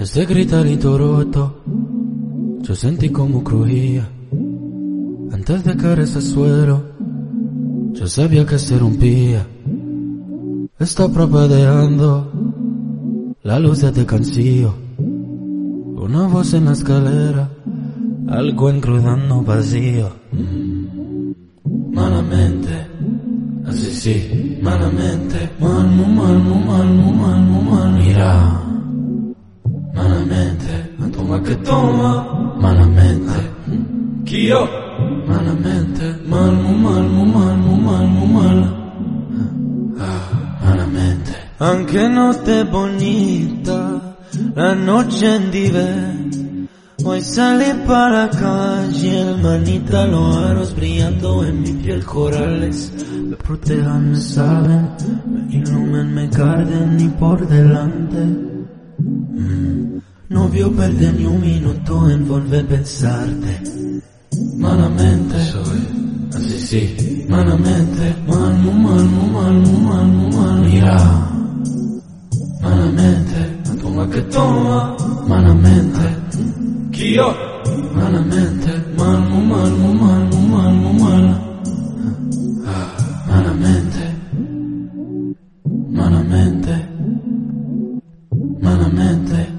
Ese gritarito roto, yo sentí como crujía. Antes de caer ese suelo, yo sabía que se rompía. Está propagando la luz de cansío. Una voz en la escalera, algo encrudando vacío. Mm. Malamente, así sí, malamente. Mal, mal, mal, muy mal, muy mal. Mira, Que toma, malamente. Kio, malamente. Mal, muy mal, muy mal. Ah, malamente. Anche notte bonita, la noche en diver. Hoy salí para calle, hermanita, los aros brillando en mi piel corales. Me protejan, me saben, me ilumen, me guarden ni por delante. Mm, Novio ni un minuto envolve pensarte. Malamente. Anzi ah, sì Malamente. Malmo, malmo, malmo, malmo, malmo Mira. Malamente. La toma che toma. Malamente. Chio. Malamente. Malmo, malmo, malmo, malmo, malmo Malamente. Malamente. Malamente.